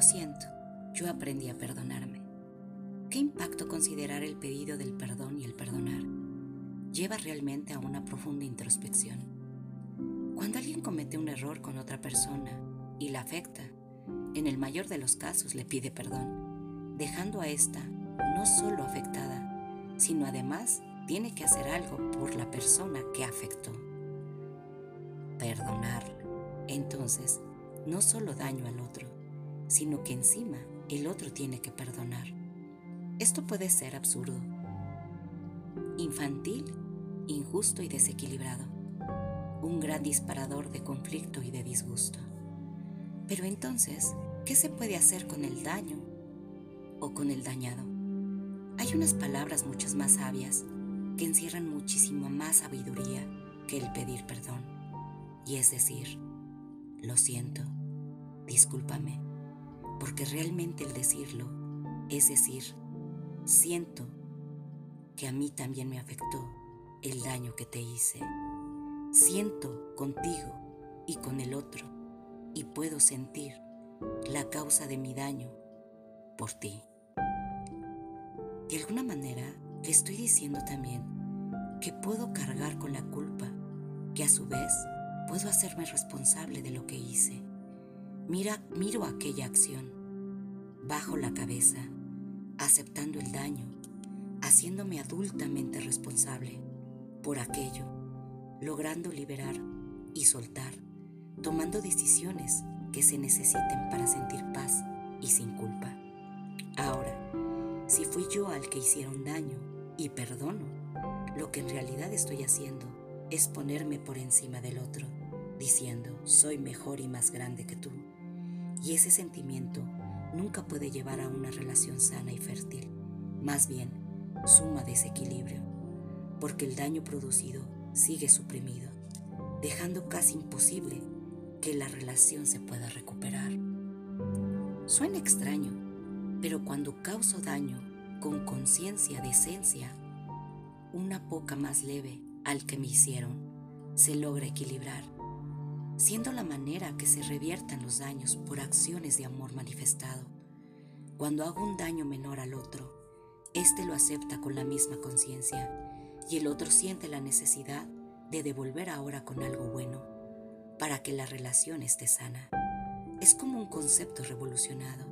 lo siento, yo aprendí a perdonarme. ¿Qué impacto considerar el pedido del perdón y el perdonar? Lleva realmente a una profunda introspección. Cuando alguien comete un error con otra persona y la afecta, en el mayor de los casos le pide perdón, dejando a esta no solo afectada, sino además tiene que hacer algo por la persona que afectó. Perdonar, entonces, no solo daño al otro, sino que encima el otro tiene que perdonar. Esto puede ser absurdo, infantil, injusto y desequilibrado, un gran disparador de conflicto y de disgusto. Pero entonces, ¿qué se puede hacer con el daño o con el dañado? Hay unas palabras muchas más sabias que encierran muchísimo más sabiduría que el pedir perdón. Y es decir, lo siento, discúlpame, porque realmente el decirlo es decir, siento que a mí también me afectó el daño que te hice. Siento contigo y con el otro y puedo sentir la causa de mi daño por ti. De alguna manera le estoy diciendo también que puedo cargar con la culpa, que a su vez puedo hacerme responsable de lo que hice. Mira, miro aquella acción, bajo la cabeza, aceptando el daño, haciéndome adultamente responsable por aquello, logrando liberar y soltar tomando decisiones que se necesiten para sentir paz y sin culpa. Ahora, si fui yo al que hicieron daño y perdono, lo que en realidad estoy haciendo es ponerme por encima del otro, diciendo, soy mejor y más grande que tú. Y ese sentimiento nunca puede llevar a una relación sana y fértil, más bien suma desequilibrio, porque el daño producido sigue suprimido, dejando casi imposible que la relación se pueda recuperar. Suena extraño, pero cuando causo daño con conciencia de esencia, una poca más leve al que me hicieron, se logra equilibrar, siendo la manera que se reviertan los daños por acciones de amor manifestado. Cuando hago un daño menor al otro, éste lo acepta con la misma conciencia y el otro siente la necesidad de devolver ahora con algo bueno para que la relación esté sana. Es como un concepto revolucionado.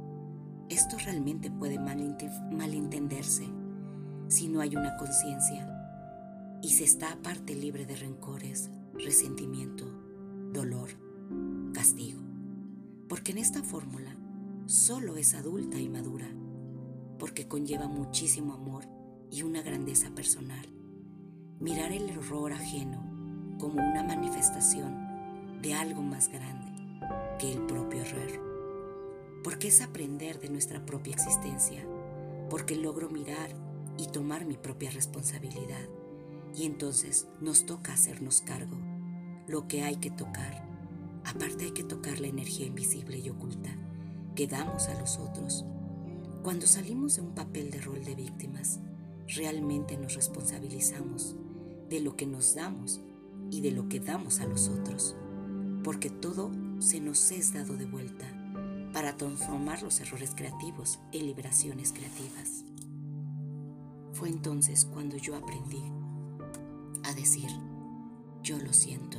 Esto realmente puede malentenderse si no hay una conciencia y se está aparte libre de rencores, resentimiento, dolor, castigo. Porque en esta fórmula solo es adulta y madura, porque conlleva muchísimo amor y una grandeza personal. Mirar el error ajeno como una manifestación de algo más grande que el propio error. Porque es aprender de nuestra propia existencia, porque logro mirar y tomar mi propia responsabilidad. Y entonces nos toca hacernos cargo, lo que hay que tocar. Aparte hay que tocar la energía invisible y oculta que damos a los otros. Cuando salimos de un papel de rol de víctimas, realmente nos responsabilizamos de lo que nos damos y de lo que damos a los otros porque todo se nos es dado de vuelta para transformar los errores creativos en liberaciones creativas. Fue entonces cuando yo aprendí a decir, yo lo siento,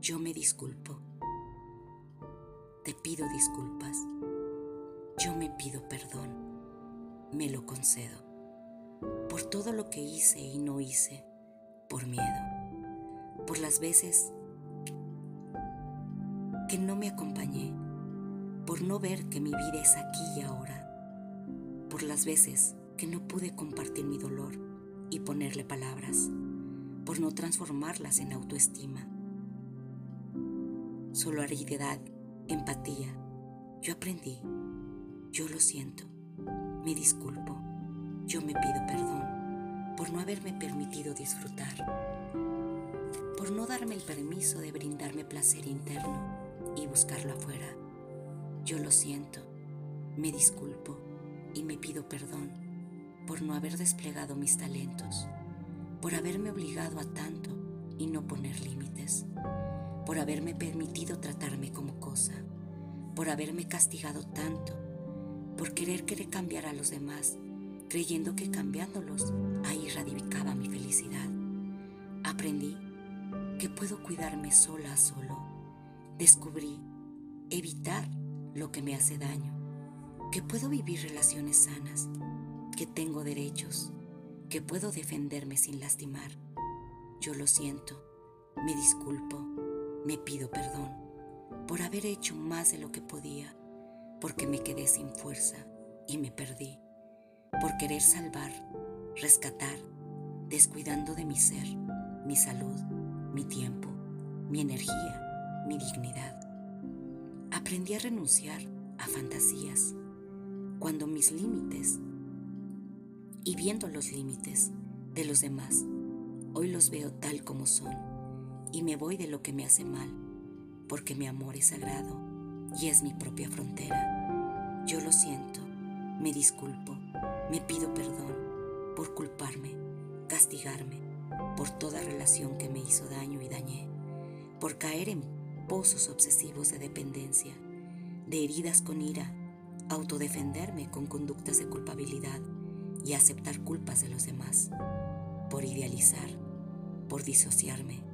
yo me disculpo, te pido disculpas, yo me pido perdón, me lo concedo, por todo lo que hice y no hice, por miedo, por las veces que no me acompañé, por no ver que mi vida es aquí y ahora, por las veces que no pude compartir mi dolor y ponerle palabras, por no transformarlas en autoestima. Solidaridad, empatía, yo aprendí, yo lo siento, me disculpo, yo me pido perdón por no haberme permitido disfrutar, por no darme el permiso de brindarme placer interno y buscarlo afuera. Yo lo siento, me disculpo y me pido perdón por no haber desplegado mis talentos, por haberme obligado a tanto y no poner límites, por haberme permitido tratarme como cosa, por haberme castigado tanto, por querer querer cambiar a los demás, creyendo que cambiándolos ahí radicaba mi felicidad. Aprendí que puedo cuidarme sola a solo. Descubrí evitar lo que me hace daño, que puedo vivir relaciones sanas, que tengo derechos, que puedo defenderme sin lastimar. Yo lo siento, me disculpo, me pido perdón por haber hecho más de lo que podía, porque me quedé sin fuerza y me perdí, por querer salvar, rescatar, descuidando de mi ser, mi salud, mi tiempo, mi energía, mi dignidad. Aprendí a renunciar a fantasías cuando mis límites y viendo los límites de los demás, hoy los veo tal como son y me voy de lo que me hace mal, porque mi amor es sagrado y es mi propia frontera. Yo lo siento, me disculpo, me pido perdón por culparme, castigarme, por toda relación que me hizo daño y dañé, por caer en pozos obsesivos de dependencia, de heridas con ira, autodefenderme con conductas de culpabilidad y aceptar culpas de los demás, por idealizar, por disociarme,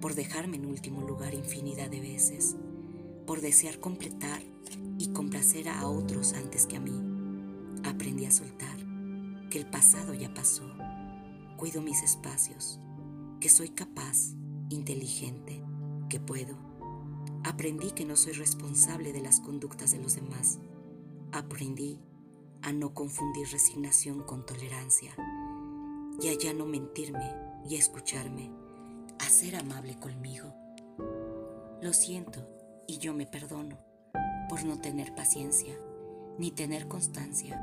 por dejarme en último lugar infinidad de veces, por desear completar y complacer a otros antes que a mí. Aprendí a soltar, que el pasado ya pasó, cuido mis espacios, que soy capaz, inteligente, que puedo. Aprendí que no soy responsable de las conductas de los demás. Aprendí a no confundir resignación con tolerancia y a ya no mentirme y escucharme, a ser amable conmigo. Lo siento y yo me perdono por no tener paciencia ni tener constancia,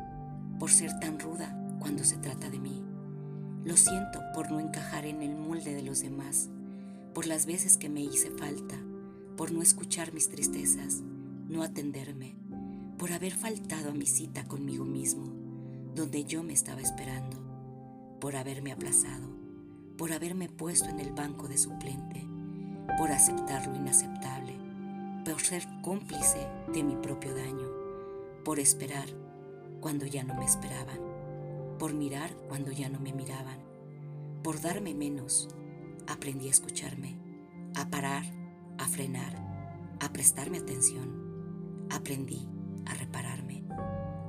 por ser tan ruda cuando se trata de mí. Lo siento por no encajar en el molde de los demás, por las veces que me hice falta, por no escuchar mis tristezas, no atenderme, por haber faltado a mi cita conmigo mismo, donde yo me estaba esperando, por haberme aplazado, por haberme puesto en el banco de suplente, por aceptar lo inaceptable, por ser cómplice de mi propio daño, por esperar cuando ya no me esperaban, por mirar cuando ya no me miraban, por darme menos, aprendí a escucharme, a parar, a frenar, a prestarme atención, aprendí a repararme,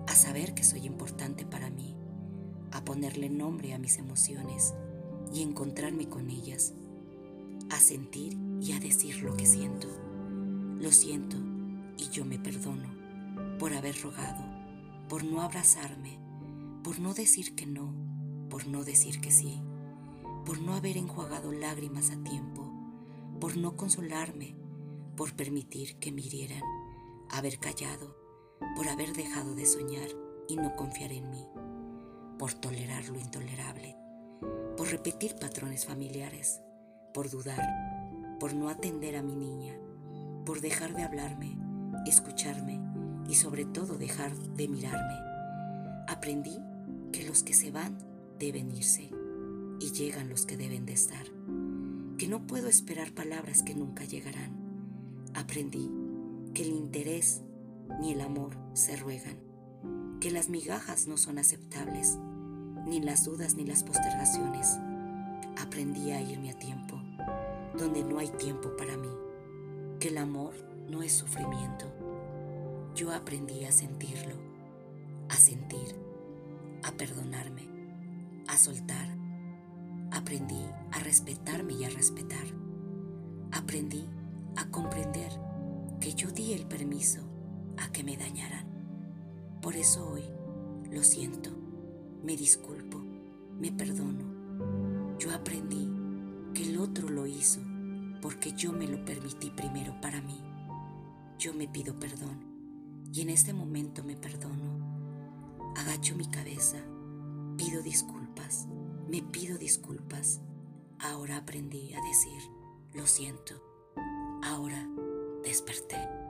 a saber que soy importante para mí, a ponerle nombre a mis emociones y encontrarme con ellas, a sentir y a decir lo que siento. Lo siento y yo me perdono por haber rogado, por no abrazarme, por no decir que no, por no decir que sí, por no haber enjuagado lágrimas a tiempo, por no consolarme, por permitir que me hirieran, haber callado por haber dejado de soñar y no confiar en mí, por tolerar lo intolerable, por repetir patrones familiares, por dudar, por no atender a mi niña, por dejar de hablarme, escucharme y sobre todo dejar de mirarme. Aprendí que los que se van deben irse y llegan los que deben de estar, que no puedo esperar palabras que nunca llegarán. Aprendí que el interés ni el amor se ruegan, que las migajas no son aceptables, ni las dudas ni las postergaciones. Aprendí a irme a tiempo, donde no hay tiempo para mí, que el amor no es sufrimiento. Yo aprendí a sentirlo, a sentir, a perdonarme, a soltar. Aprendí a respetarme y a respetar. Aprendí a comprender que yo di el permiso a que me dañaran. Por eso hoy lo siento, me disculpo, me perdono. Yo aprendí que el otro lo hizo porque yo me lo permití primero para mí. Yo me pido perdón y en este momento me perdono. Agacho mi cabeza, pido disculpas, me pido disculpas. Ahora aprendí a decir, lo siento, ahora desperté.